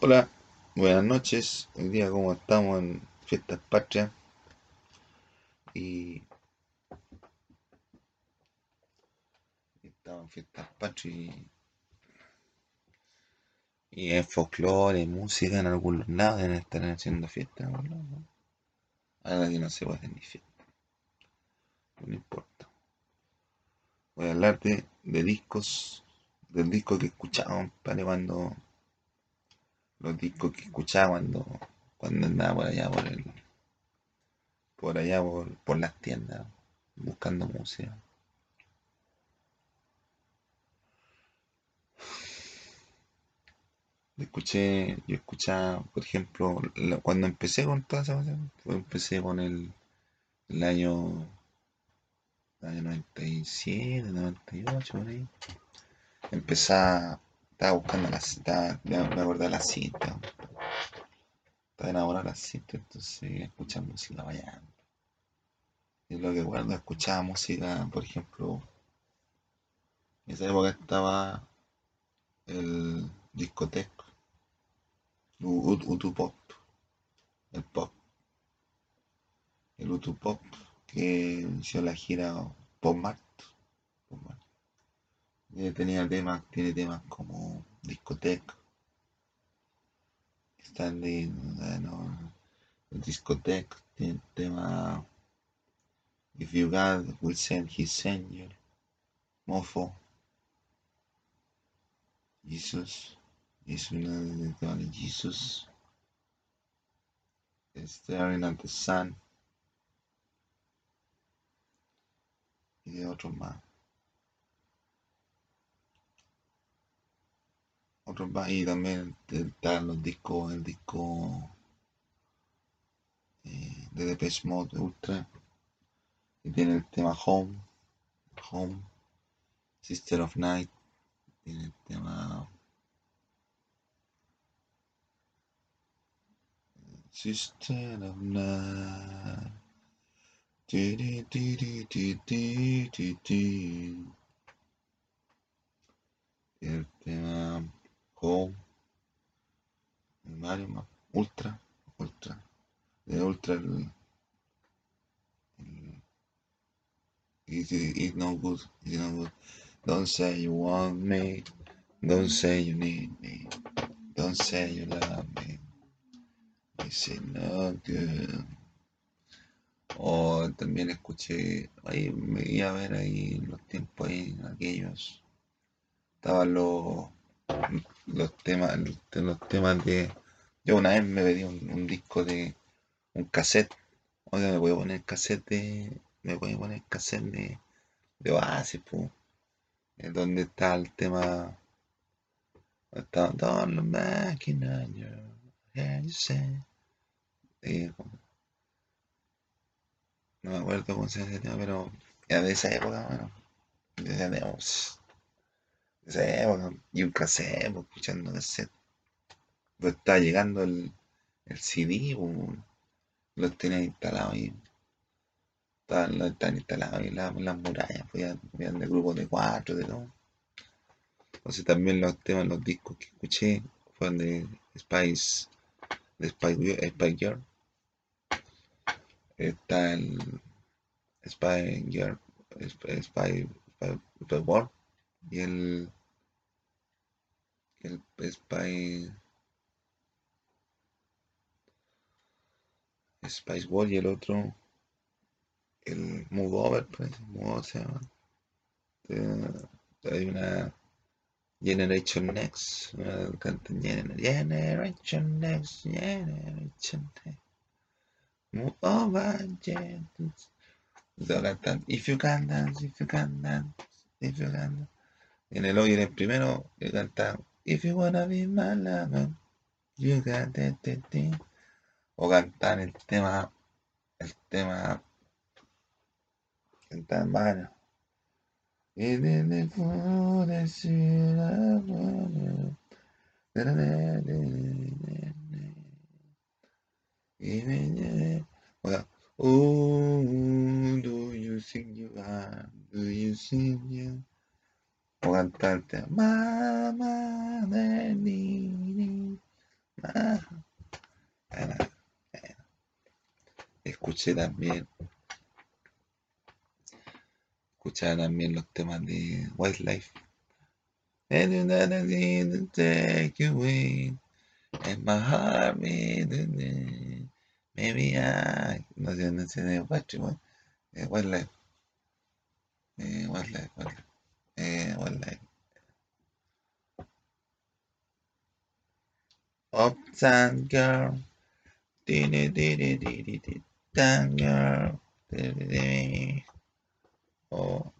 Hola, buenas noches. Hoy día como estamos en fiestas patrias y estamos en fiestas patrias y, y en folclore, música en algunos lados deben estar haciendo fiestas en algún lado, ¿no? Ahora aquí no se puede hacer ni fiesta, no importa. Voy a hablar de, discos, del disco que escuchaba, para cuando los discos que escuchaba cuando, cuando andaba por allá por el por allá por, por las tiendas buscando música. Escuché, yo escuchaba, por ejemplo, la- cuando empecé con toda esa cosa, empecé con el, el año, el año 97, 98, por ahí. Empezaba, estaba buscando las, estaba, me acordé de las cintas, estaba enamorado de las cintas, entonces escuchaba música vaya. Y lo que recuerdo, escuchaba música, por ejemplo, en esa época estaba el U- Utupop, el pop, el Utupop que inició la gira Pop Mart. Pop Mart. Y tenía temas, tiene temas como discoteca, Stanley, eh, no, discoteca, tiene tema If You God Will Send His Angel, Mofo, Jesus, es una de de Jesus, Staring at the Sun y de otros más. Otros más, y también están los discos, el disco eh, de Depeche Mode Ultra, y tiene el tema Home, Home, Sister of Night, tiene el tema Sister of Night. El tema Home, Mario Ultra, Ultra, de Ultra el, el no good, it's no good. Don't say you want me, don't say you need me, don't say you love me. It's no good. O también escuché, ahí me iba a ver ahí los tiempos ahí, aquellos. Estaban los, los temas, los, temas de. Yo una vez me pedí un, disco de un cassette. Oiga, me voy a poner cassette de. Me voy a poner cassette de, de Oasis, pues. Es donde está el tema. Está Don't look back in on you. Yeah, you say. Eh, no me acuerdo cómo se ese tema, pero era de esa época, bueno. De esa, un cassette, pues, escuchando cassette. Pues estaba llegando el, el CD, pues, los tenía instalados ahí. Estaban, los estaban instalados ahí las, las murallas, pues de grupos de cuatro, de todo. Entonces también los temas, los discos que escuché fueron de Spice, de Spice, Spice Girl. Está el Spy Girl, Spy, Spy, Spy- Spy World y el, el Spy, Spice World y el otro, el Move Over, parece, Move Over se hay una Generation Next, una Gener- Generation Next, Generation Next, Move Over, Gen- y todos cantan If you can dance, if you can dance, if you can dance. En el hoy en el primero que canta If you wanna be my lover, you got that, that. O cantar el tema, el tema, el na. Y Oh, do you think you are? Do you think you? O tema Mamá de. Escuché también. Escuchaba también los temas de Wildlife. And take away. And my heart. Maybe I. No sé, no sé Wildlife. Eh, Wildlife. Eh, Wildlife, ايه ولا ايه uptown girl. دي دي دي دي دي دي دي uptown girl. دي دي دي او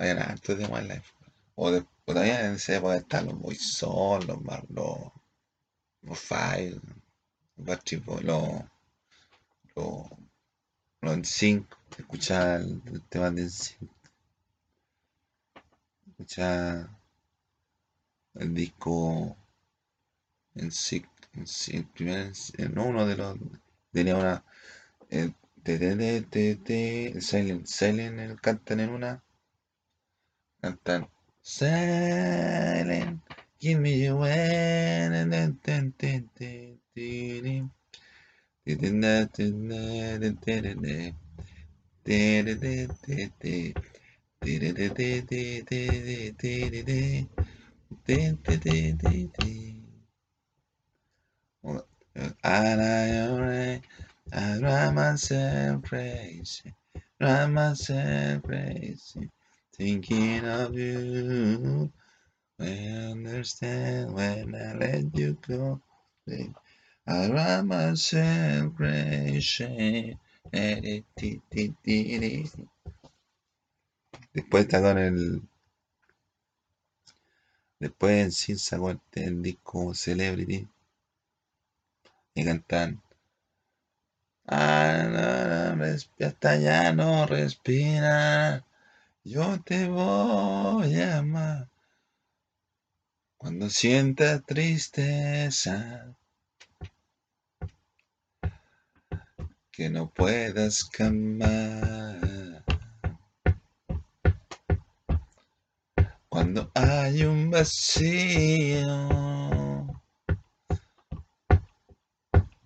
Oye, la gente de My Life. O, de, o también se puede estar los muy son, los más los, los files, los archivos, los, los los, los NSYNC. Escuchaba el, el tema de NSYNC. Escuchaba el disco NSYNC. NSYNC, primer, en uno de los. Tenía una. eh, te, te, Silent, Silent, el cantan en una. Cantan. Silent, give me your Hold on. I alright, run myself crazy, run myself crazy, thinking of you. I understand when I let you go. Baby. I drive myself. Después está con el. Después en sí sacó el, disco Celebrity. Y cantan. Ah, no, hasta ya no respira. Yo te voy a amar. Cuando sientas tristeza. Que no puedas calmar. Cuando hay un vacío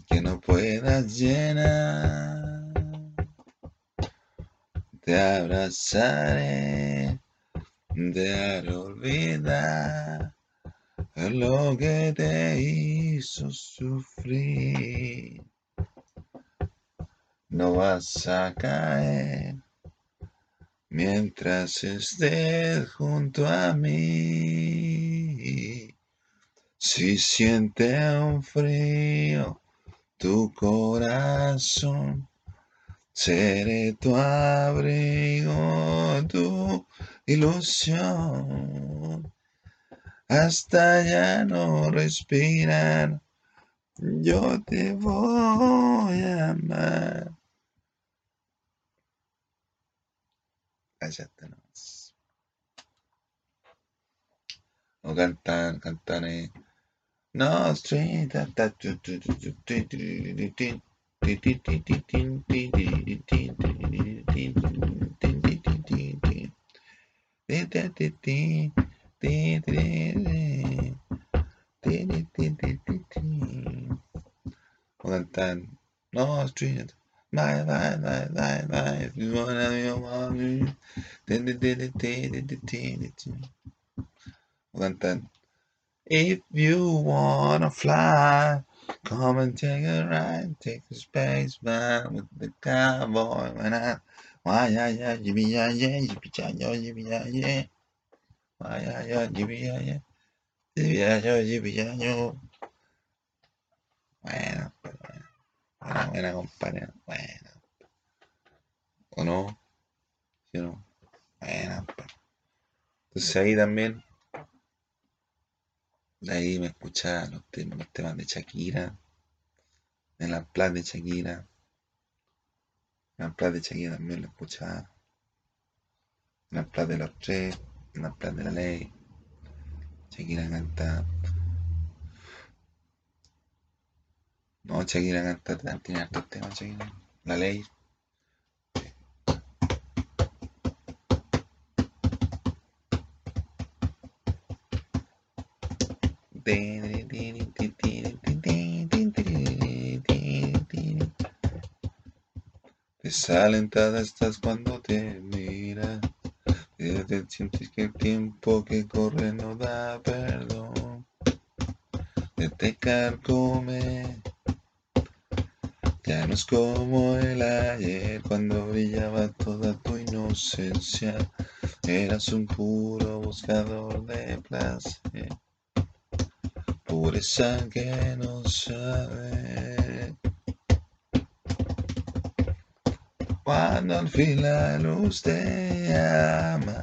que no puedas llenar, te abrazaré, te haré olvidar lo que te hizo sufrir. No vas a caer mientras estés junto a mí. Si siente un frío tu corazón, seré tu abrigo, tu ilusión. Hasta ya no respirar, yo te voy a amar. 会社ってのは。もう簡単、簡単ね。No, straight that that to to to to to to to Well, then, no, it's My my my my my. If you want to your mom, then the did it, did it, did it. Then, then. If you wanna fly, come and take a ride, take a space ride with the cowboy. When I, why, yeah, yeah, me yeah, yeah, yippee, yeah, yeah, yippee, yeah, yeah. Why, yeah, yeah, yippee, yeah, yeah. Yippee, yeah, yeah, yippee, yeah, yeah. Buena buena compadre bueno. O no ¿Sí o no pues. entonces ahí también. De ahí me escuchaba los temas, los temas de Shakira. En la plaza de Shakira. En la plaza de Shakira también lo escuchaba. La plaza de los tres la plaza de la ley. Shakira canta no Shakira canta tiene hartos temas Shakira la ley Desalentada estás cuando te mira. Te sientes que el tiempo que corre no da perdón. Te carcome. Ya no es como el ayer cuando brillaba toda tu inocencia. Eras un puro buscador de placer. Pureza que no sabe. Cuando al fin la luz te llama,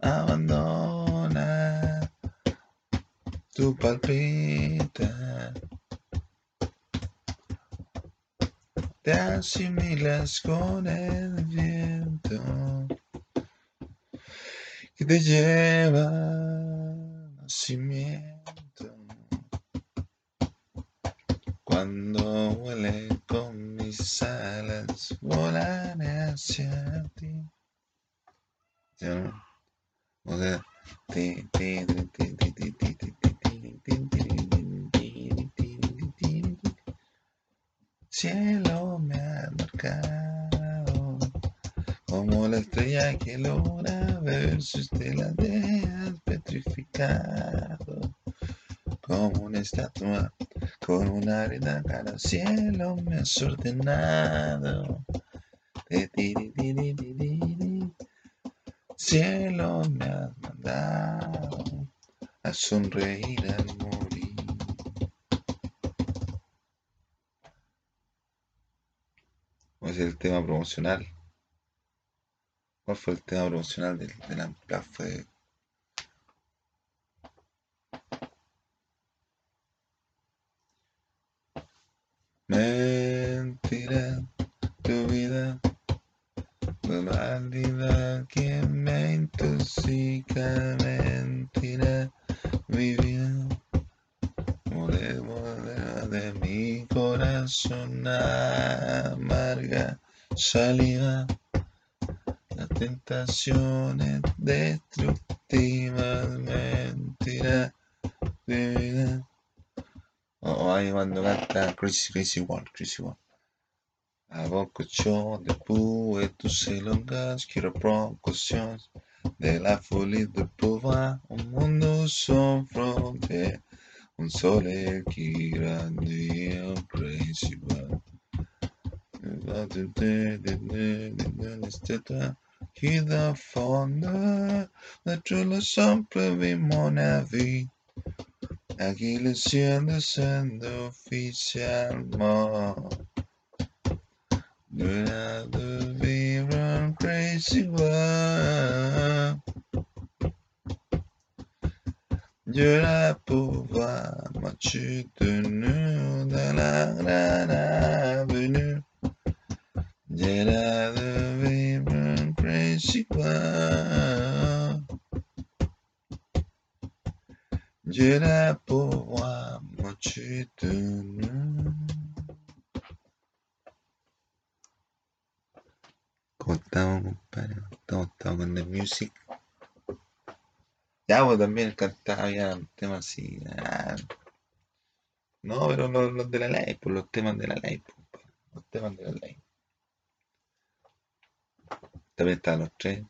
abandona tu palpita. Te asimilas con el viento que te lleva nacimiento. Cuando huele con mis alas, volaré hacia ti. ¿Sí o no? O sea, ti, ti, ti, ti, ti, ti, ti, ti, ti, ti, ti, Cielo me ha marcado como la estrella que logra ver su estela de petrificado como una estatua con una arena cada cielo me has ordenado. Cielo me has mandado a sonreír al morir. ¿Cuál el tema promocional? ¿Cuál fue el tema promocional de, de la fue destructivas, mentiras. Oh, ahí cuando canta Crazy Crazy World, Crazy World. A poco tus quiero de la folia de pova, un mundo son un sol que grande un crazy world. qui la fonde, tu le simple vis mon avis. À qui le ciel descend officiellement. De de vivre un crazy world. Dieu la pouvoir, moi tu tenu la grande avenue. Llena de vibra principal. Llena por moi, mochitona. ¿Cómo estamos, compadre? ¿Cómo estamos con la music? Ya, pues también cantaba ya un tema así. Ah. No, pero los, de la live, pues los temas de la live, pues, los temas de la live. También están los tres.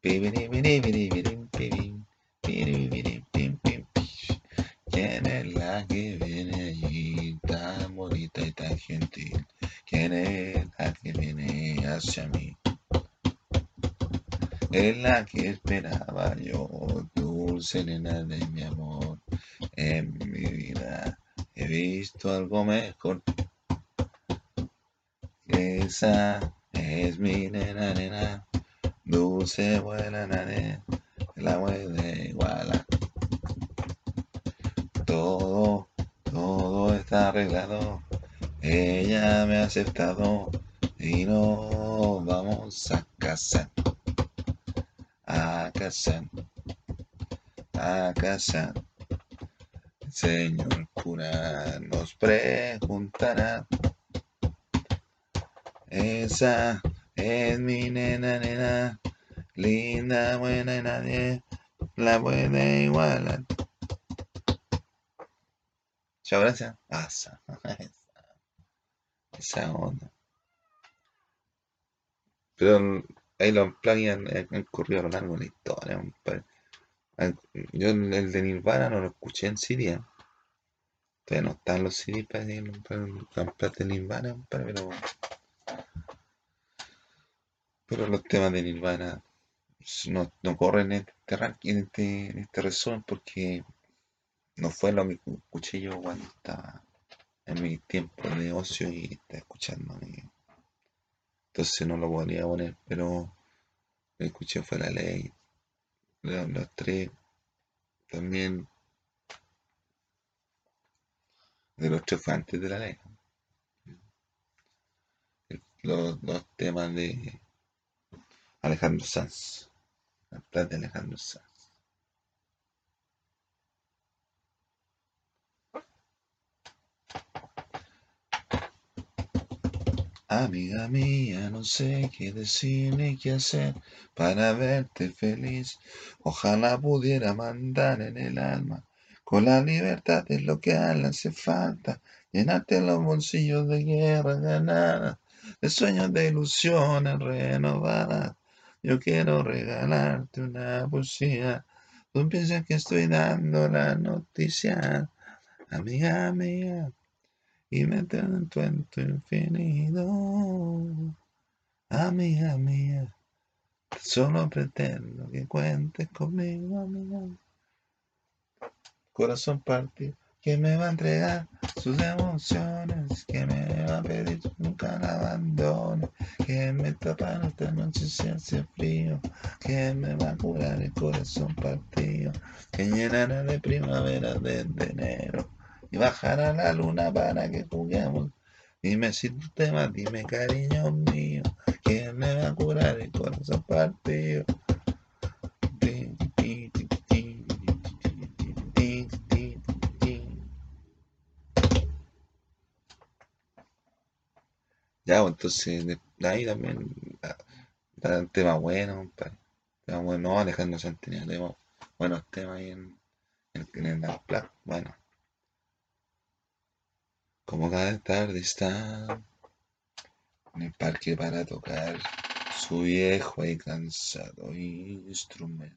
¿Quién es la que viene allí tan bonita y tan gentil? ¿Quién es la que viene hacia mí? Es la que esperaba yo, dulce nena de mi amor. En mi vida he visto algo mejor. Esa es mi nena, nena, dulce, buena nena, la de iguala. Todo, todo está arreglado. Ella me ha aceptado y nos vamos a casar. A casar. A casar. El señor cura nos preguntará. Esa es mi nena, nena, linda, buena y nadie la puede igualar. Chao, gracias. Asa. Esa onda. Pero ahí los plugins han, corrido a lo largo de la historia, Yo el, de Nirvana no lo escuché en Siria. Todavía no están los CDs para, para de Nirvana, pero. Pero los temas de Nirvana no, no corren en este en este, en este resumen, porque no fue lo que escuché yo cuando estaba en mi tiempo de ocio y estaba escuchando. Entonces no lo podría poner, pero lo escuché fue la ley. Los, tres también. De los tres fue antes de la ley. Los, los temas de Alejandro Sanz. La plata de Alejandro Sanz. Amiga mía, no sé qué decir ni qué hacer para verte feliz. Ojalá pudiera mandar en el alma con la libertad de lo que a hace falta. Llenarte los bolsillos de guerra ganada, de sueños de ilusiones renovadas. Yo quiero regalarte una poesía. Tú piensas que estoy dando la noticia, amiga mía y me en tu infinito. Amiga mía, solo pretendo que cuentes conmigo, amiga. Corazón partido que me va a entregar sus emociones, que me va a pedir nunca la abandone, que me tapa esta noche si hace frío, que me va a curar el corazón partido, que llenará de primavera desde enero y bajará la luna para que juguemos. Dime si tú te vas, dime cariño mío, que me va a curar el corazón partido. Ya, pues, entonces, ahí también, un tema bueno. Tema bueno, Alejandro Santinero, tenemos buenos temas ahí en, en, en el Bueno. Como cada tarde está en el parque para tocar su viejo y cansado instrumento.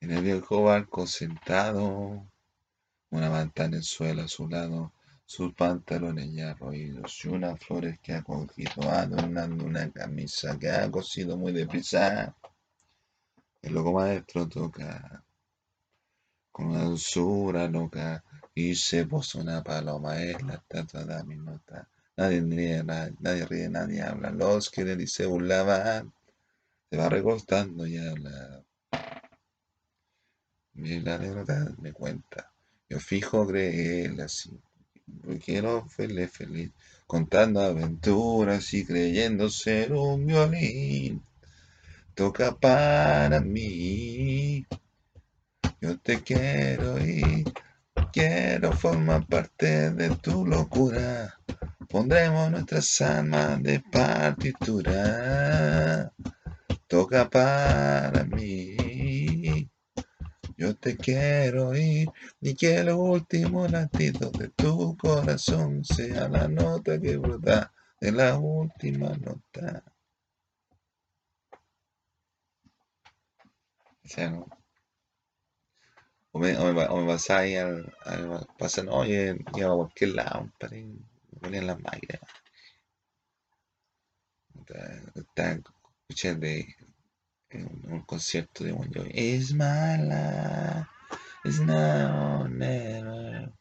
En el viejo barco sentado, una manta en el suelo a su lado, sus pantalones ya roídos y unas flores que ha cogido adornando una camisa que ha cosido muy deprisa. El loco maestro toca con una dulzura loca y se posó una paloma en la estatua de mi nota. Nadie ríe, nadie, ríe, nadie habla. Los que de se burlaban, se va recostando y habla. Y la me cuenta. Yo fijo creerle así. Quiero feliz, feliz, contando aventuras y creyendo ser un violín. Toca para mí. Yo te quiero y quiero formar parte de tu locura. Pondremos nuestras almas de partitura. Toca para mí. Yo te quiero ir y que el último latido de tu corazón sea la nota que brota de la última nota. O me, o me, o me pasáis al, al pasan, oye, lleva a cualquier lado, me ponían las máquinas. Escuchando de un, concierto de Bon Jovi. My life, it's now never.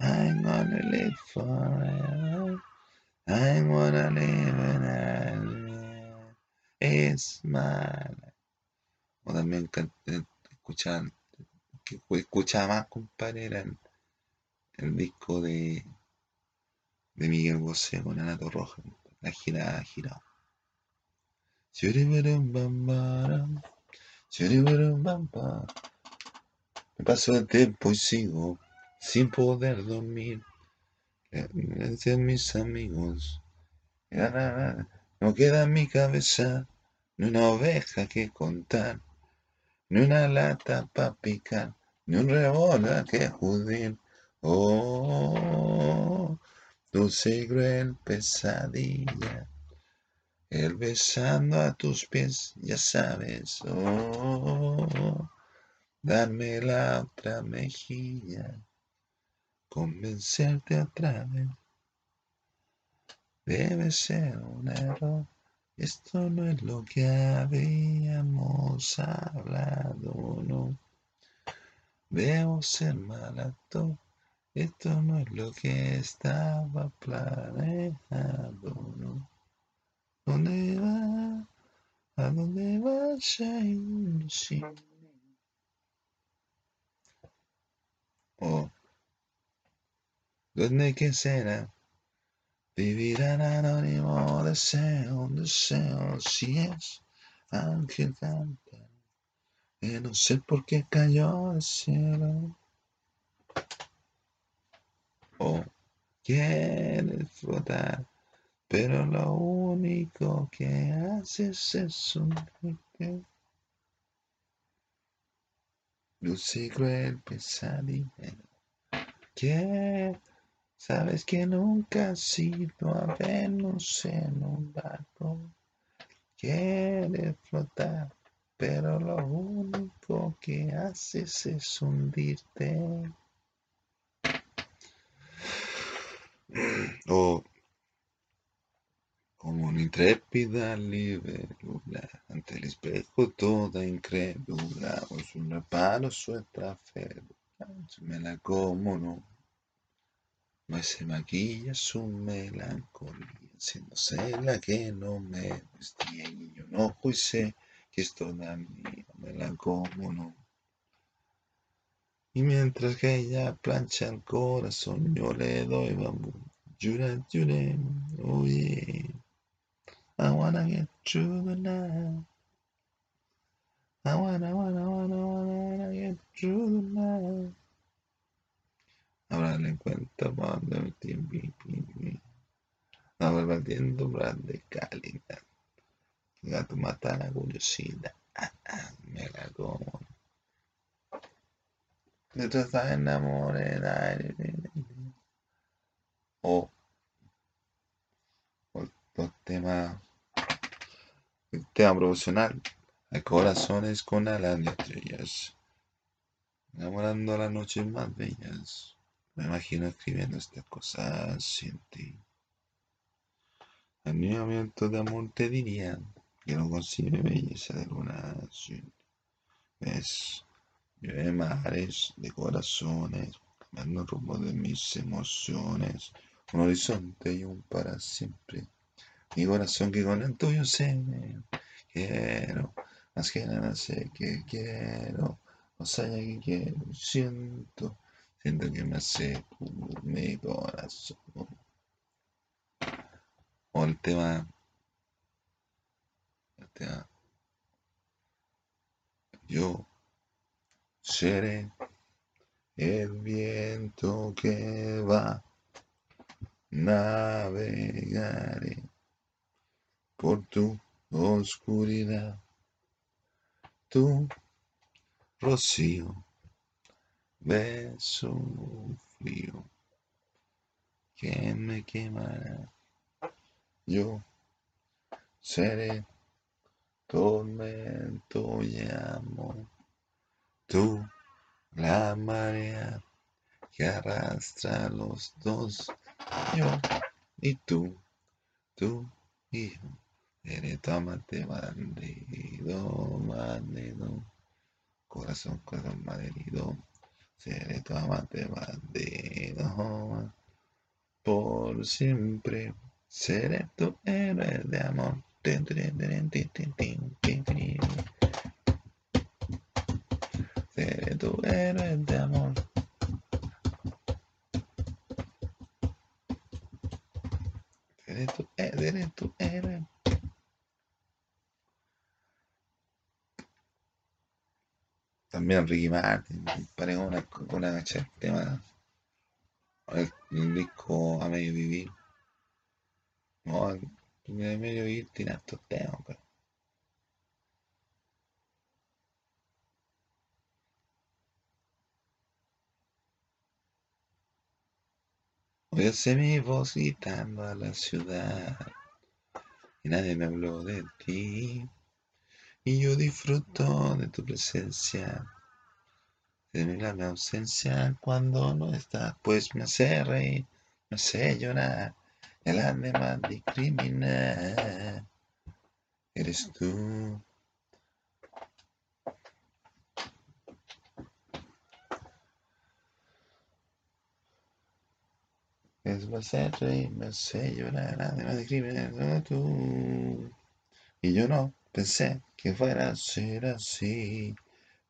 I'm gonna live forever. I'm gonna live It's life. O también escuchar que escuchaba más, compadre, el, disco de, de Miguel Bosé con Anato Roja, la gira girado. Me paso el tiempo y sigo sin poder dormir. Gracias mis amigos. No queda en mi cabeza ni una oveja que contar, ni una lata pa' picar, ni un revólver que judir. Oh, dulce y cruel pesadilla, el besando a tus pies, ya sabes. Oh, darme la otra mejilla, convencerte otra vez. Debe ser un error. Esto no es lo que habíamos hablado, no. Debo ser mal actor. Esto no es lo que estaba planeado, no. ¿Dónde va? ¿A dónde vaya ilusión? Oh. ¿Dónde que será? Vivirán anónimo, deseo, deseo, si es ángel canta. Y no sé por qué cayó del cielo. Oh, quiere flotar, pero lo único que haces es un dulce cruel pesadilla. Que sabes que nunca has ido a Venus en un barco. Quiere flotar, pero lo único que haces es hundirte. O como una intrépida libélula ante el espejo toda incrédula, es un reparo su férula, me la como no, no se maquilla su melancolía, siéndose la que no me vestía y yo no sé que esto da mía, me la como no. Y mientras que ella plancha el corazón, yo le doy bambú. Jura, jure, yeah. I wanna get through the night. I wanna, wanna, wanna, wanna get through the night. Ahora le cuento donde me Ahora de calidad. Gato mata la curiosidad. Ah, ah, me la como. Enamorada. O los temas el tema profesional. Hay corazones con alas de estrellas enamorando las noches más bellas. Me imagino escribiendo estas cosas sin ti movimiento de amor te diría que no concibe belleza de luna ves llueve mares de corazones cambiando rumbo de mis emociones. Un horizonte y un para siempre mi corazón que con el tuyo se quiero, más que nada sé que quiero, más allá que quiero, siento, siento que me hace mi corazón. O el tema, el tema, yo seré el viento que va, navegaré por tu oscuridad, tu rocío, beso frío que me quemará. Yo seré tormento y amor, tú la marea que arrastra a los dos, yo y tú, tú y yo. Amante bandido, bandido. Corazón, corazón malherido. Seré tu amante bandido. Por siempre seré tu héroe de amor. Seré tu héroe de amor. Seré tu, seré tu héroe. también Ricky Martin, compadre, una, una el tema, el, el, disco A Medio Vivir. No, A Medio Vivir tiene estos temas, pero. Se mi voz gritando a la ciudad y nadie me habló de ti. Y yo disfruto de tu presencia, de mi ausencia cuando no estás, pues me hace reír, me hace llorar, el alma discrimina. Eres tú. Es me hace reír, me hace llorar, nadie me discrimina, tú. Y yo no pensé que fuera a ser así,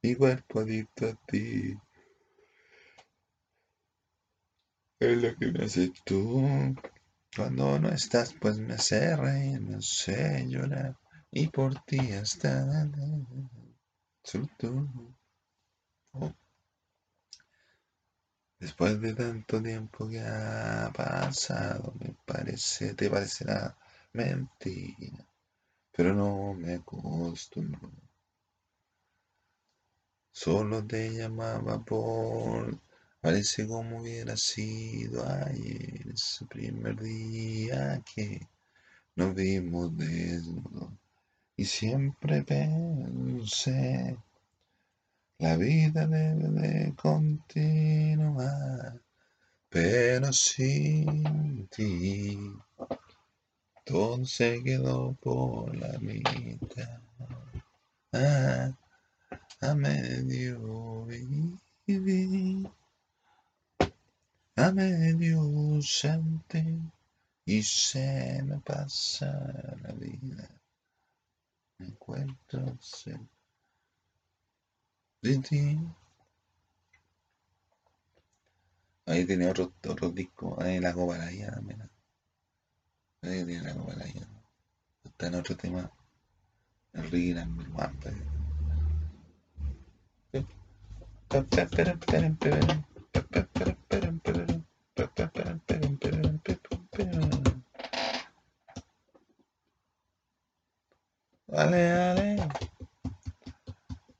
mi cuerpo adicto a ti. Es lo que me haces tú. Cuando no estás, pues me hace reír, me hace llorar. Y por ti hasta solo tú. Después de tanto tiempo que ha pasado, me parece, te parecerá mentira, pero no me acostumbro. Solo te llamaba por Parece como hubiera sido ayer, ese primer día que nos vimos desnudos. Y siempre pensé, la vida debe de continuar, pero sin ti todo se quedó por la mitad. A medio vivir a medio ausente y se me pasa la vida. Me encuentro de ti. Ahí tiene otro, otro disco, ahí la copa la Nadie tiene la culpa de. Está en otro tema. El Ricky también, Juan Dale, dale.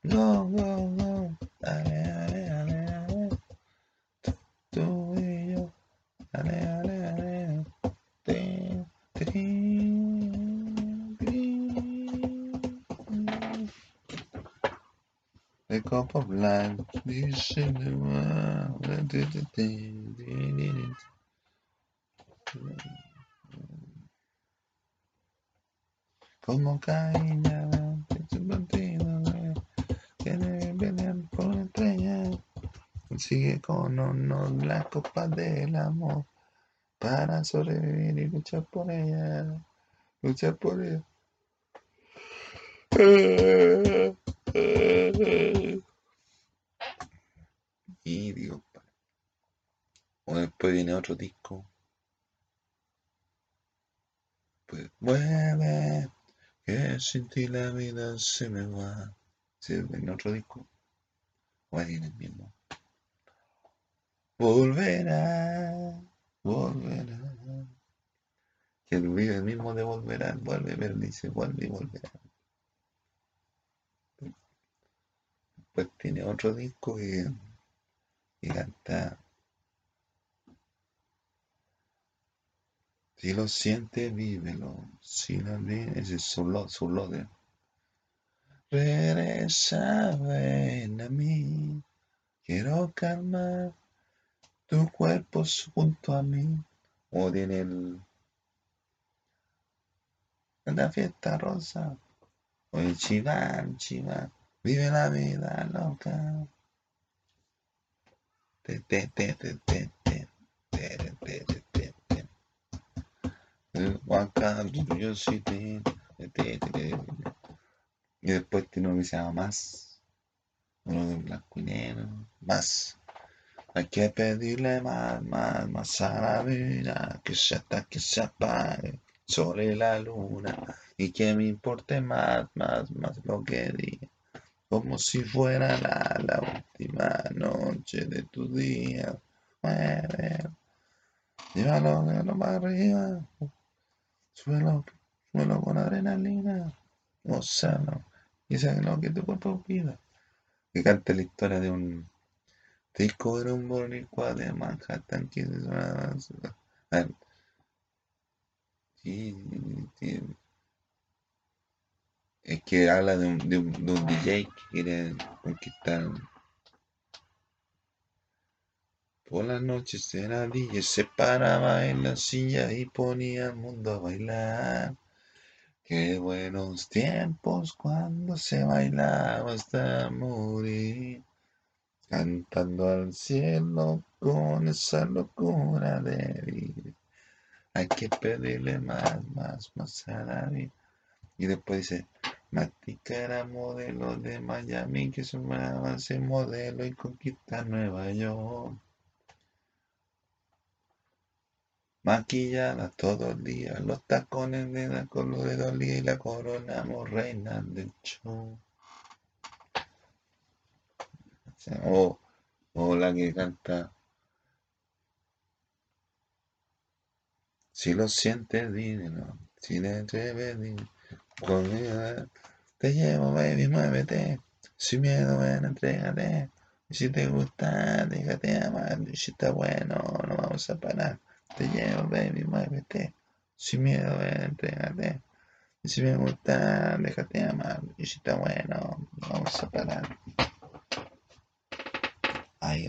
Go, go, go. Dale, dale, dale, dale. Tú y yo. de copo blanco. Dice Como caína, que vienen por estrella. Sigue con honor la copa del amor para sobrevivir y luchar por ella. Luchar por ella. y o después viene otro disco pues vuelve que sin ti la vida se me va. Si en otro disco, o en el mismo. Volverá, volverá. Que el mismo de volverá, vuelve, pero dice vuelve y volverá. Pues tiene otro disco que, que canta Si lo sientes, vívelo. Si lo ese es solo, solo de. Regresa, ven a mí. Quiero calmar tu cuerpo junto a mí. O tiene el. La fiesta rosa. O el chiván, chiván. Vive la vida loca. Walk up to your city. Y después tiene uno que se llama Más. Uno de blanco y negro. Más. Hay que pedirle más, más, más a la vida. Que se hasta que se apague sobre la luna. Y que me importe más, más, más lo que diga. Como si fuera la, última noche de tu día. Muere. Llévalo, llévalo para arriba. Suelo, suelo con adrenalina, gozalo, y sé lo que tu cuerpo pida. Que cante la historia de un, Disco era un boricua de Manhattan que se sonaba. Ah, sí, sí. Es que habla de un, de un, de un DJ que quiere conquistar. Por las noches era DJ, se paraba en la silla y ponía al mundo a bailar. Qué buenos tiempos cuando se bailaba hasta morir, cantando al cielo con esa locura de vivir. Hay que pedirle más, más, más a la vida. Y después dice, Matica era modelo de Miami que sumaba ese modelo y conquista Nueva York. Maquillada todo el día, los tacones de la color de y la coronamos reina del show. O, o la que canta. Si lo sientes, dímelo. Si te atreves, dímelo. Te llevo, baby, muévete. Sin miedo, ven, entrégate. Y si te gusta, déjate amar. Y si está bueno, no vamos a parar. Te llevo, baby, muévete. Sin miedo, ven, entrégate. Y si me gusta, déjate amar. Y si está bueno, vamos a parar. Ay,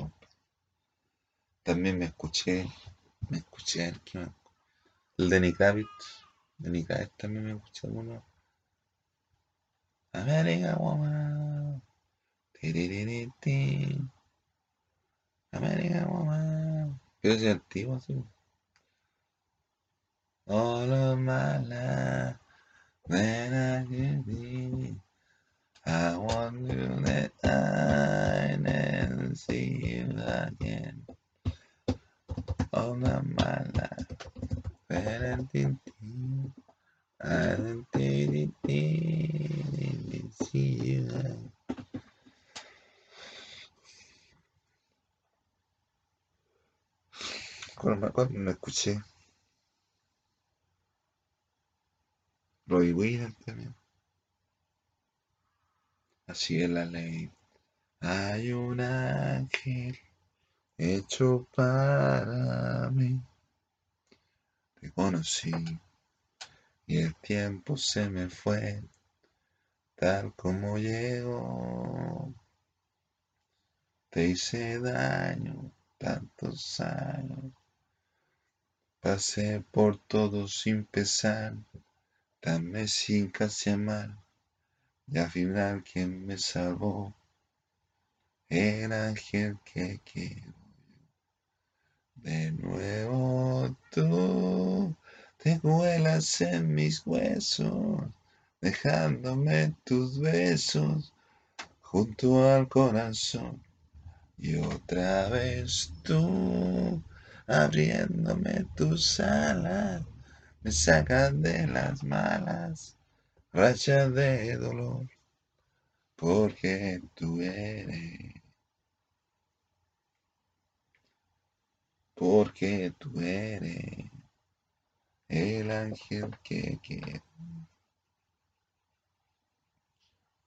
también me escuché, me escuché el, de Nikavit. De Nikavit también me escuché alguno. América Woman. América Woman. Pero es antiguo, sí. All of my life, when I can be, I want to let I never see you again. All of my life, when I did Cuando me escuché Roy Williams también. Así es la ley. Hay un ángel hecho para mí. Te conocí y el tiempo se me fue tal como llegó. Te hice daño tantos años. Pasé por todo sin pesar Dame sin casi amar, y al final quien me salvó, el ángel que quiero. De nuevo tú te cuelas en mis huesos, dejándome tus besos junto al corazón. Y otra vez tú abriéndome tus alas me sacan de las malas rachas de dolor, porque tú eres, porque tú eres el ángel que quiero.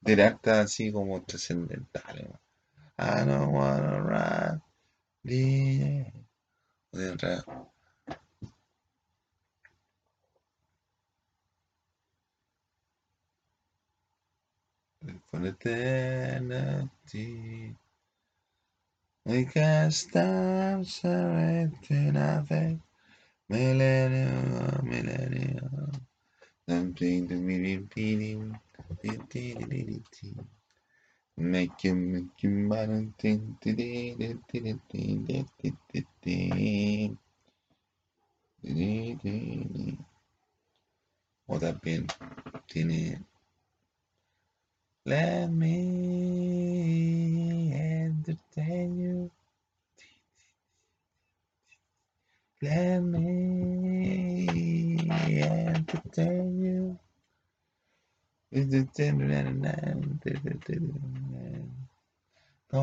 Directa así como trascendental. I don't wanna ride, for eternity. We can't stop surrendering. Millennium, millennium. Something to me repeating. Make him, make him, bottom thing. También tiene Let me entertain you. Let me entertain you. Come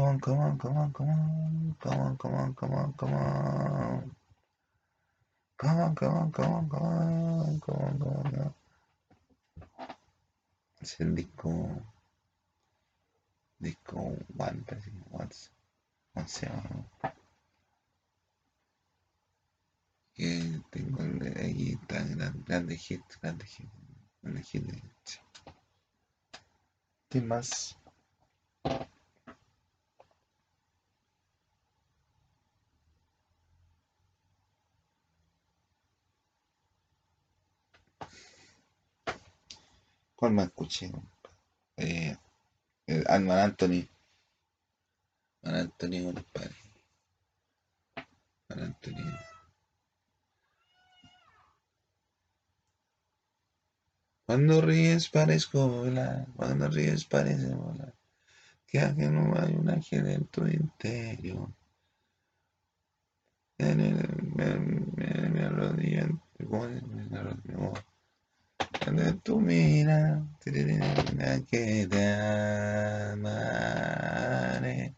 on, come on, come on, come on, come on, come on, come on, come on. Come on, come on, come on, come on, come on, come on. Es el disco disco One, parece que onceavo. Grande hit, grande hit, grande hit. sí. ¿Qué más? ¿Cuál más escuché? Eh, Alman Anthony. Mar Anthony, compadre. Mar Anthony. Cuando ríes parezco volar, cuando ríes parece volar. Que que no hay un ángel en tu interior. En el- Me me- me arrodillo en- tú miras, que te amaré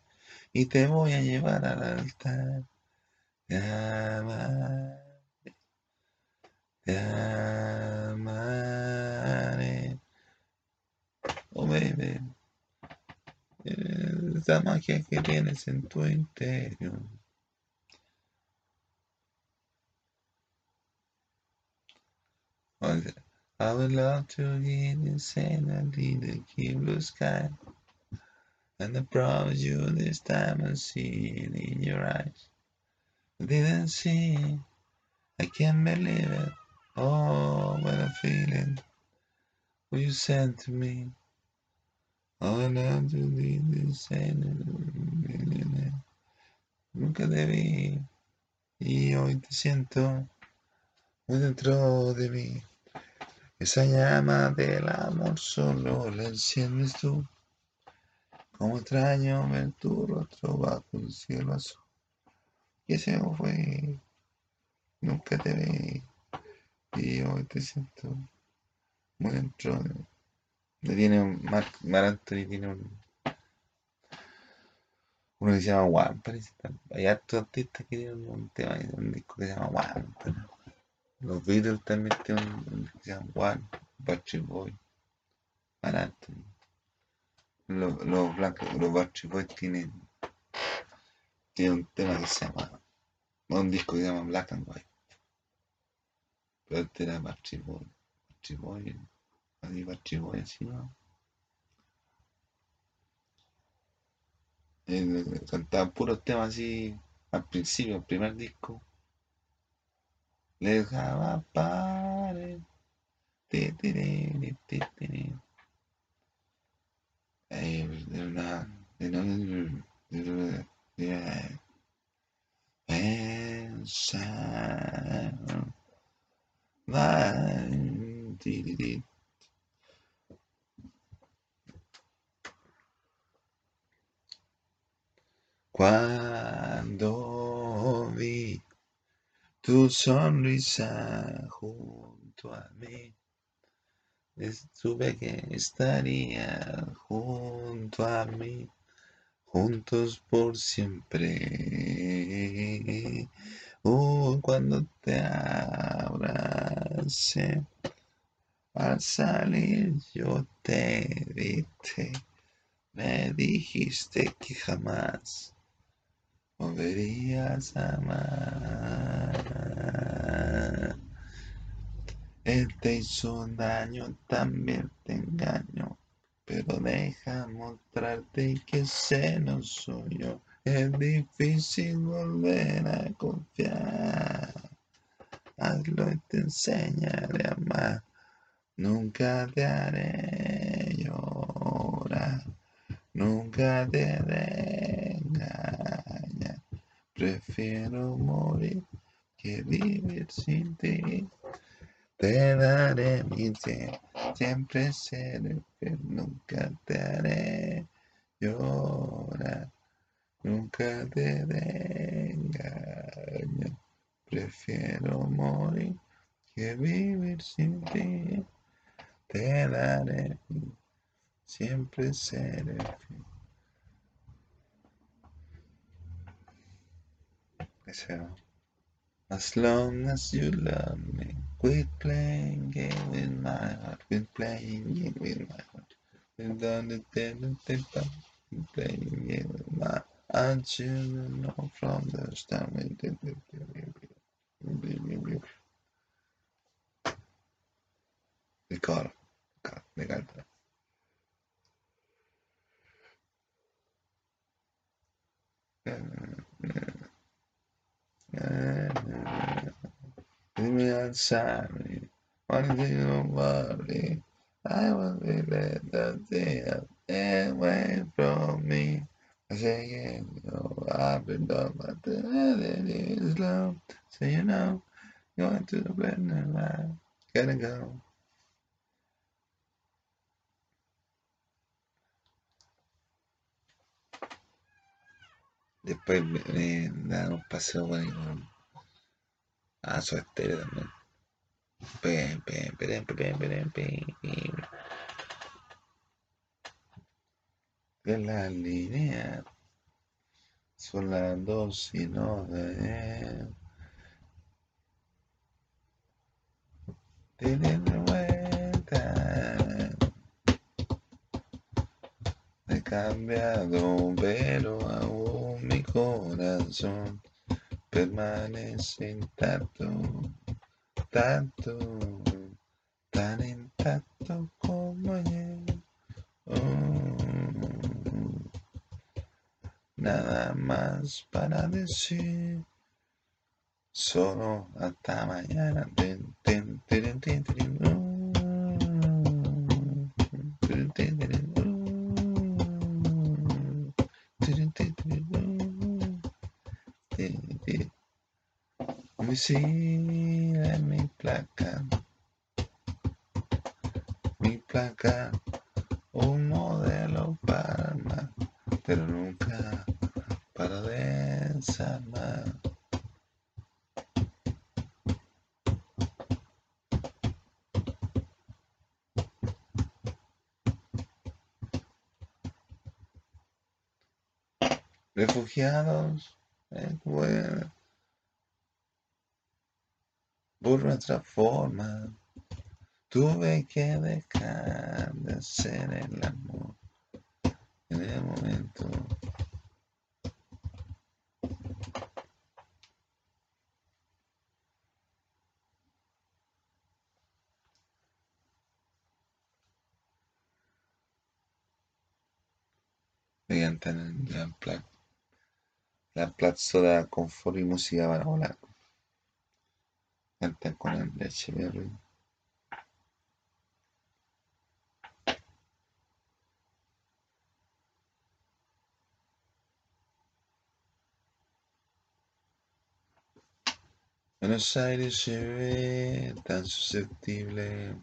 y te voy a llevar al altar. Te amaré, te amaré. Oh, baby, esa magia que tienes en tu interior. I would love to insane and lead the key blue sky. And I promise you this time I'll see it in your eyes. I didn't see it. I can't believe it. Oh, what a feeling. What you sent to me. Nunca te vi. Y hoy te siento muy dentro de mí. Esa llama del amor solo la enciendes tú. Como extraño ver tu rostro bajo un cielo azul. Y ese fue. Nunca te vi. Y hoy te siento muy dentro de mí. Tiene un. Mark, tiene un. Uno que se llama One, parece. Hay hartos artistas que tienen un tema, un disco que se llama pero Los Beatles también tienen un, disco que se llama One. Backstreet Boy. Marc Anthony. Los, los blancos, los tienen, tienen un tema que se llama, un disco que se llama Black and White. Pero este era Backstreet Boy. Boy, ¿no? Eh, cantaban puros temas así al principio, el primer disco. Les dejaba Ay, ti, ti, ti. Cuando vi tu sonrisa junto a mí, supe que estaría junto a mí, juntos por siempre. Oh, cuando te abracé, al salir yo te grité, me dijiste que jamás volverías amar. Él te hizo daño, también te engaño, pero deja mostrarte que ese no soy yo. Es difícil volver a confiar. Hazlo y te enseñaré a amar. Nunca te haré llorar. Nunca te haré. Prefiero morir que vivir sin ti. Te daré mi ser, siempre seré nunca te haré llorar, nunca te engañar. Prefiero morir que vivir sin ti. Te daré, siempre seré fiel. As long as you love me, quit playing game with my heart, quit playing game with my heart. Quit on the table, playing game with my I You know from the start. El coro, me encanta. Leave me outside me. One thing don't worry. I will be let day away from me. I say, yeah, you know, I've been done, but the it is love. So you know, going to the better life. Gotta go. Después me, me un paseo por ahí. Ah, su estéreo también. Pem, pem, pem, pem, pem, pem. De la línea. Son las dos y no de. Tiene de vuelta. He cambiado, pero aún corazón permanece intacto, tanto, tan intacto como ayer. Oh, nada más para decir, solo hasta mañana. Silla, mi placa, mi placa, un modelo para amar, pero nunca para desarmar. Refugiados, eh, bueno, nuestra forma, tuve que dejar de hacer el amor en el momento. Me encantan la placa. La plazola confort y música para Cantan con el HBR. Buenos Aires se ve tan susceptible.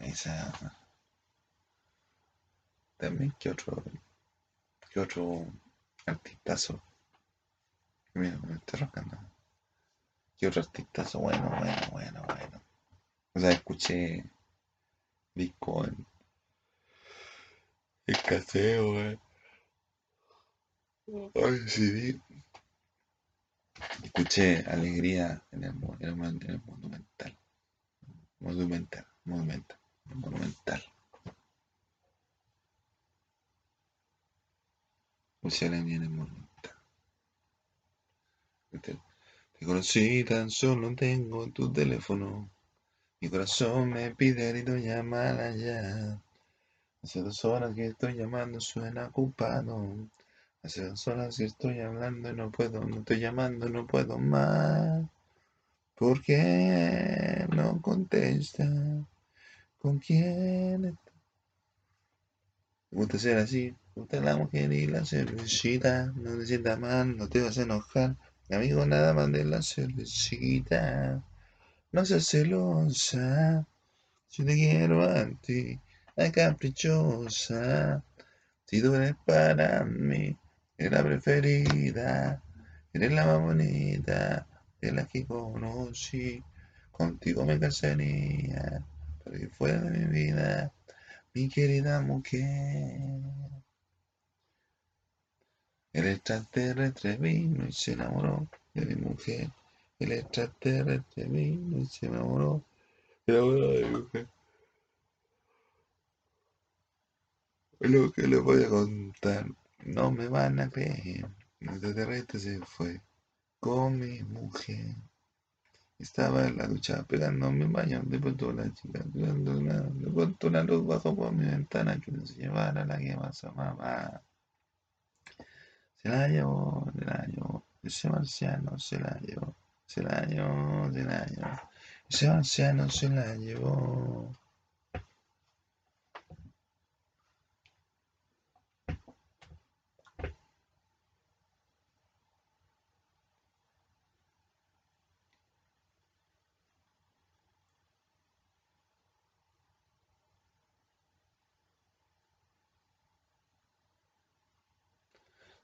Esa. También que otro. Que otro artistazo. Mira, me estoy rascando. Que otro artistazo. Bueno, bueno, bueno, bueno. O sea, escuché disco en. En caseo. Ay, CD. Escuché alegría en el, en el, en el monumental. Monumental, monumental, monumental. Escuché alegría en el monumental. Te, conocí, tan solo tengo tu teléfono. Mi corazón me pide grito llamar ya. Hace dos horas que estoy llamando, suena ocupado. Hace dos horas que estoy hablando y no puedo, no estoy llamando, no puedo más. ¿Por qué no contesta? ¿Con quién está? Me gusta ser así. Me gusta la mujer y la cervecita. No te sientas mal, no te vas a enojar. Amigo, nada más de la cervecita. No seas celosa. Si te quiero a ti, a caprichosa. Si tú eres para mí, eres la preferida. Eres la más bonita de las que conocí. Contigo me casaría para que fuera de mi vida, mi querida mujer. El extraterrestre vino y se enamoró de mi mujer. El extraterrestre vino y se enamoró, de mi mujer. Lo que les voy a contar, no me van a creer. El extraterrestre se fue con mi mujer. Estaba en la ducha pegándome un baño. De pronto la chica, de pronto una luz bajó por mi ventana que se llevara la que más amaba. Se la llevó, se la llevó. Ese marciano se la llevó. Se la llevó, se la llevó. Ese marciano se la llevó.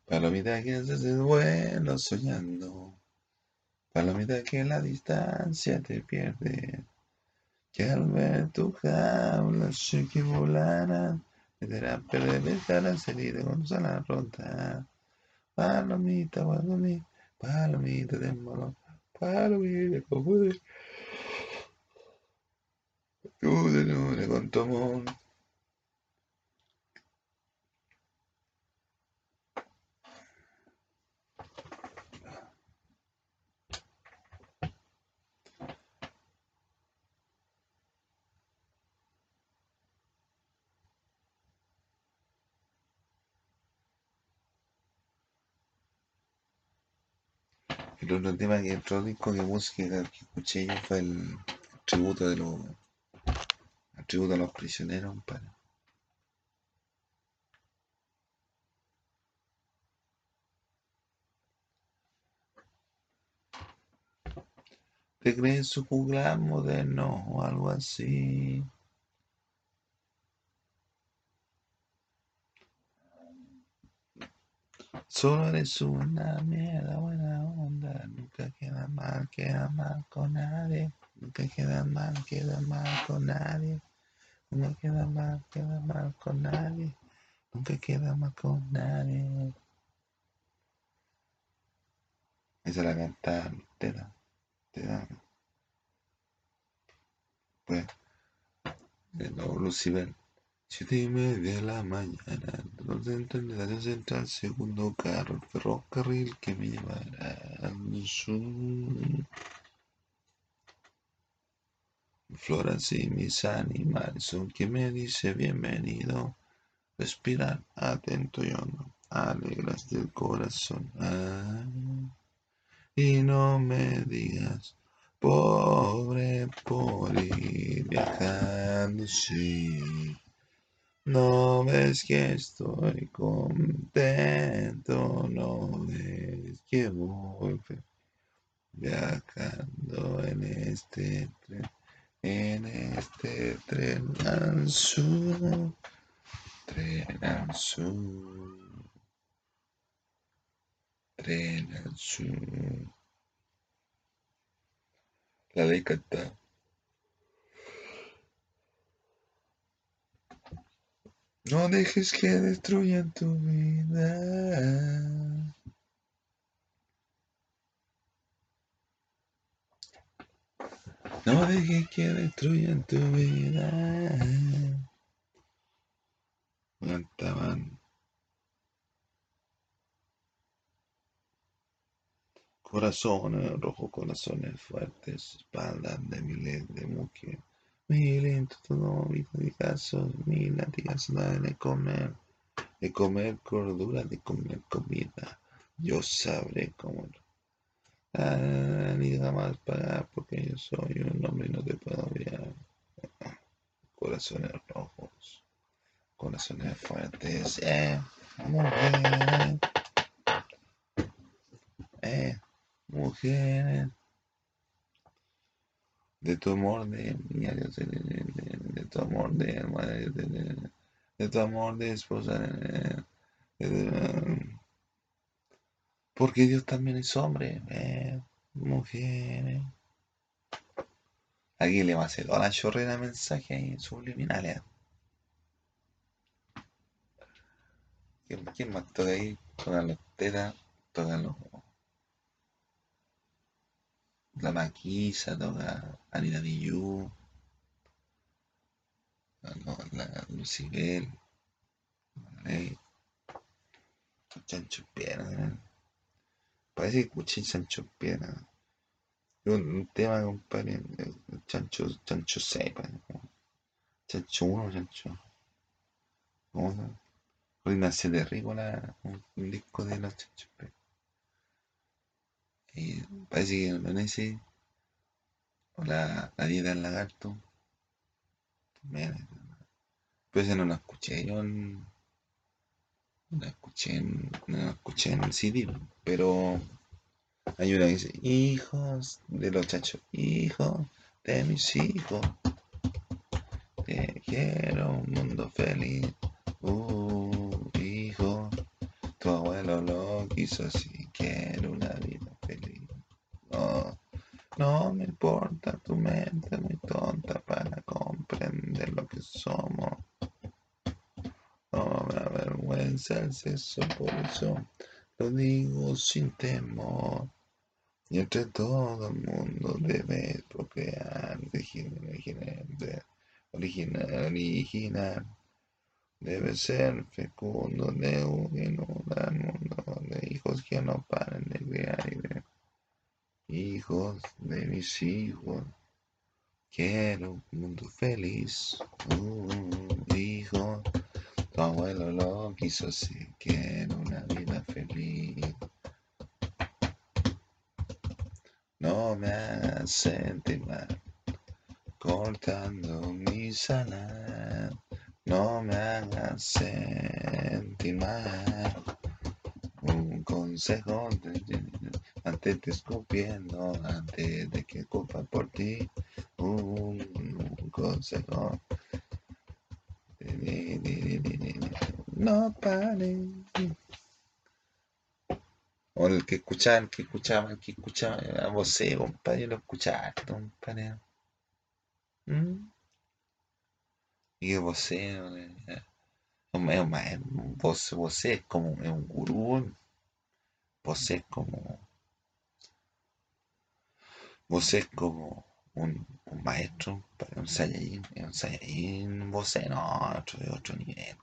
Palomita que haces el vuelo soñando. Palomita que la distancia te pierde. Que al ver tu jaula sé que volarán. Te dará perder la salida con la rota. Palomita, palomita, palomita de molo. Palomita, como de. Tú de con tu amor. El otro tema que otro disco de música que escuché yo fue el tributo de los el tributo a los prisioneros, para ¿Te crees su juglar moderno o algo así? Solo eres una mierda, buena onda. Nunca queda mal, queda mal con nadie. Nunca queda mal, queda mal con nadie. Nunca queda mal, queda mal con nadie. Nunca queda mal con nadie. Esa la canta Tela. Tela. Pues, de nuevo Lucibel. Siete y media de la mañana, centro de la central, segundo carro, el ferrocarril que me llevará al sur. Florence y mis animales son que me dice bienvenido. Respirar atento y hondo, alegras del corazón. Ah, y no me digas, pobre por viajando, sí. No ves que estoy contento, no ves que voy viajando en este tren, en este tren al sur, tren al sur, tren al sur. La ley. No dejes que destruyan tu vida. No dejes que destruyan tu vida. Cantaban. Corazones rojos, corazones fuertes, espaldas de miles de mujeres. Mil en todo mi caso, mil latigazos de comer, de comer cordura, de comer comida. Yo sabré cómo. Ah, ni jamás pagar porque yo soy un hombre y no te puedo olvidar. Corazones rojos, corazones fuertes, eh, mujeres, eh, mujeres de tu amor de mi de, de, tu amor de madre, de, de, tu amor de esposa. porque Dios también es hombre, eh, mujeres. Aquí le va a hacer toda la chorrera mensajes subliminales. ¿Quién, ¿Quién, más toca ahí? Tocan los tetas, tocan los la Maquisa, toca Anita Diyu, la, la Lucibel, Ey. Chancho Piedra. Parece que escuché Chancho Piedra. Un, tema, compadre. Chancho, Chancho 6, Chancho 1, Chancho. ¿Cómo se llama? Ignacio de Rícola, un, disco de los Chancho Piedra. Y parece que ese. O la, la dieta del lagarto. Ese no lo escuché yo no la escuché en, no la escuché en CD, pero hay una que dice, hijos de los chachos, hijos de mis hijos, te quiero un mundo feliz, uh, hijo, tu abuelo lo quiso así, quiero una vida feliz. No, no me importa tu mente muy tonta para comprender lo que somos. No me avergüenza el sexo, por eso lo digo sin temor. Y entre todo el mundo debe procrear, original, original, original. Debe ser fecundo de un mundo hijos que no paren de crear y hijos de mis hijos. Quiero un mundo feliz, uh, hijo. Tu abuelo lo quiso así, quiero una vida feliz. No me hagas sentir mal, cortando mi alas. No me hagas sentir mal. Un consejo antes de escupiendo, antes de que culpa por ti. Un, un consejo. No pare. O el que escuchaba, el que escuchaba, el que escuchaba, a vos, compadre, lo escuchaste, compadre. ¿Mm? Y vos, es vos, vos es como un gurú, vos como, vos como un, un maestro, un Saiyajin, un Saiyajin, vos no, otro de otro nivel.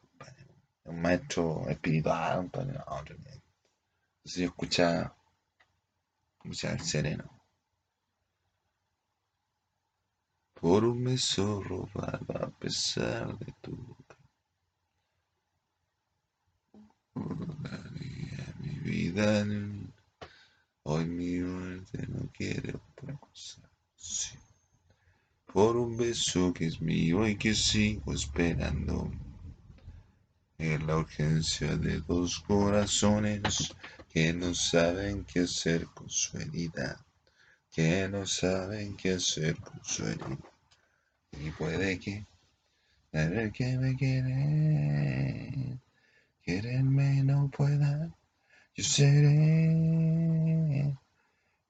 Un maestro espiritual, compadre, no, otro nivel. Entonces yo escuchaba, escuchaba el sereno. Por un beso robado a pesar de tu Daría mi vida Hoy mi muerte no quiere otra cosa. Por un beso que es mío y que sigo esperando. En la urgencia de dos corazones que no saben qué hacer con su herida. Que no saben qué hacer con su herida. Y puede que, ver que me quiere quererme no pueda, yo seré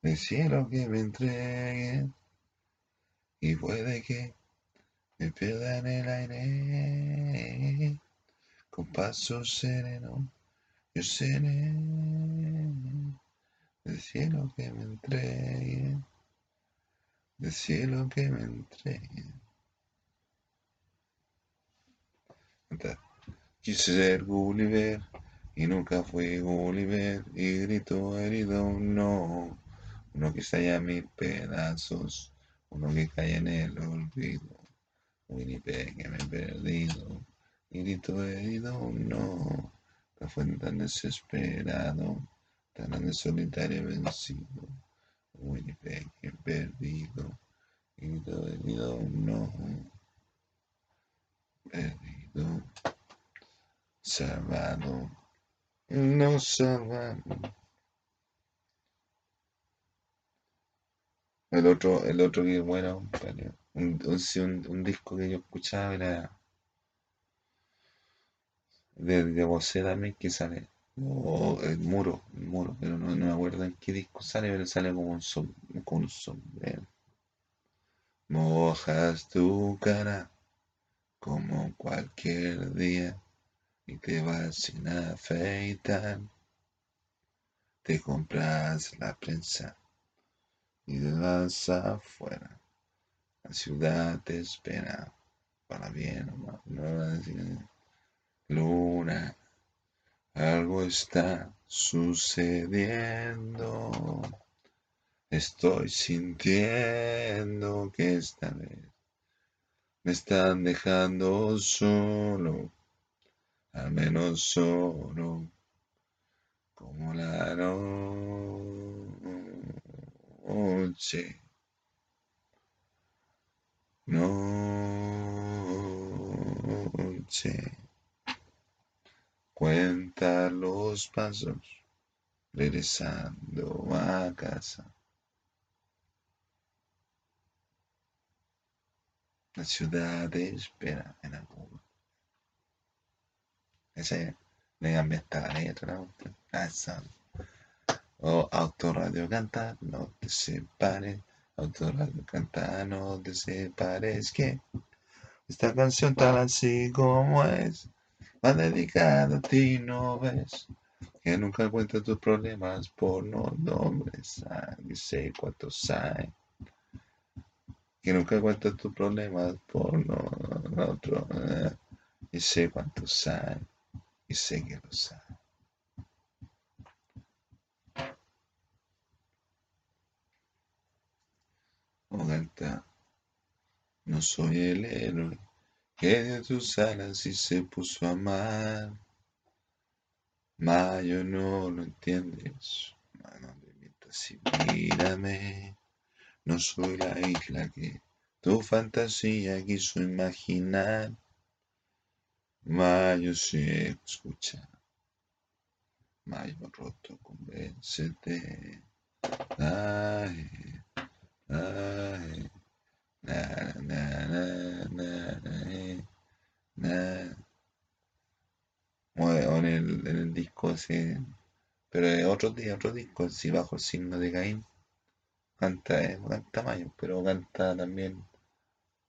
el cielo que me entregue y puede que me pierda en el aire con paso sereno, yo seré el cielo que me entregue, el cielo que me entregue. Quise ser Gulliver y nunca fui Gulliver y grito herido, no. Uno que estalla mis pedazos, uno que cae en el olvido. Winnipeg que me he perdido y grito herido, no. Que fue tan desesperado, tan solitario vencido. Winnipeg que he perdido y grito herido, no. Perdido salvado, no salvado. El otro, el otro que bueno, un, un, un, disco que yo escuchaba era de, de Bosé también que sale. O el muro, el muro, pero no, no, me acuerdo en qué disco sale, pero sale como un, som, como un sombrero. Mojas tu cara como cualquier día y te vas sin afeitar. Te compras la prensa y te vas afuera. La ciudad te espera para bien o mal. Luna Algo está sucediendo. Estoy sintiendo que esta vez me están dejando solo, al menos solo, como la noche. Noche. Cuenta los pasos, regresando a casa. La ciudad espera en algún. Ese la letra. Esa. O autorradio canta, no te separes. Autorradio canta, no te separes. Que esta canción tal así como es va dedicada a ti, no ves. Que nunca cuenta tus problemas por no nombres. Ay, sé cuántos hay. Que nunca cuenta tus problemas por no. Eh. Y sé cuántos hay. Y sé que los hay. Oh, canta. No soy el héroe que dio tus alas y se puso a amar. Mayo no lo entiendes, no me mientas y mírame. No soy la isla que tu fantasía quiso imaginar. Mayo se escucha. Mayo roto, convéncete. Ay, ay. Na, na, na, na, Bueno, en el, en el disco ese, pero en otro, día, otro disco, si bajo el signo de Caín, canta, eh, canta Mayo, pero canta también,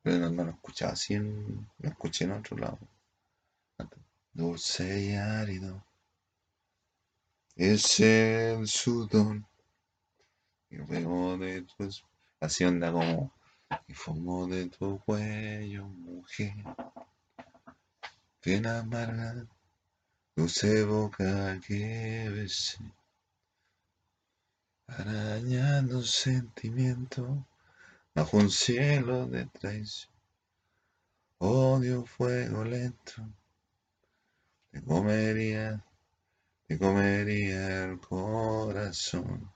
pero no, no lo escuchaba así, en, lo escuché en otro lado. Dulce y árido, es el sudón, y de tus, así onda como y fumo de tu cuello, mujer. Bien amarga, dulce boca que besé. Arañando sentimiento bajo un cielo de traición. Odio fuego lento, te comería, te comería el corazón.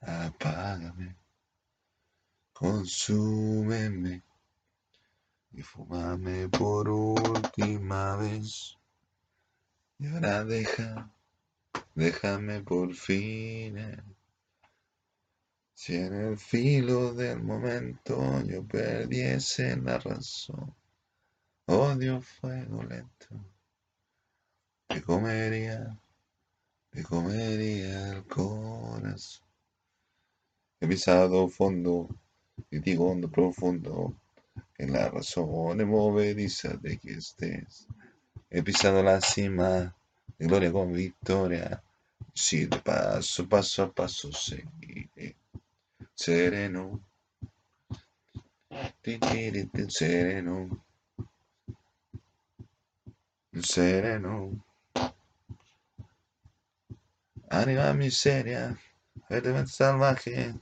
Apágame consúmeme y fumame por última vez. Y ahora deja, déjame por fin. Si en el filo del momento yo perdiese la razón, odio fuego lento, te comería, te comería el corazón. He pisado fondo y digo hondo profundo, en la razón movediza de que estés. He pisado la cima, de gloria con victoria, si de paso, paso a paso seguiré. Sereno, sereno, sereno. Anima miseria, verde salvaje,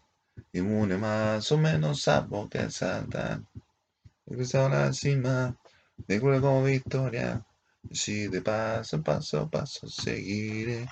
inmune más o menos sapo que salta. He cruzado la cima, de como victoria, si de paso, paso, paso seguiré.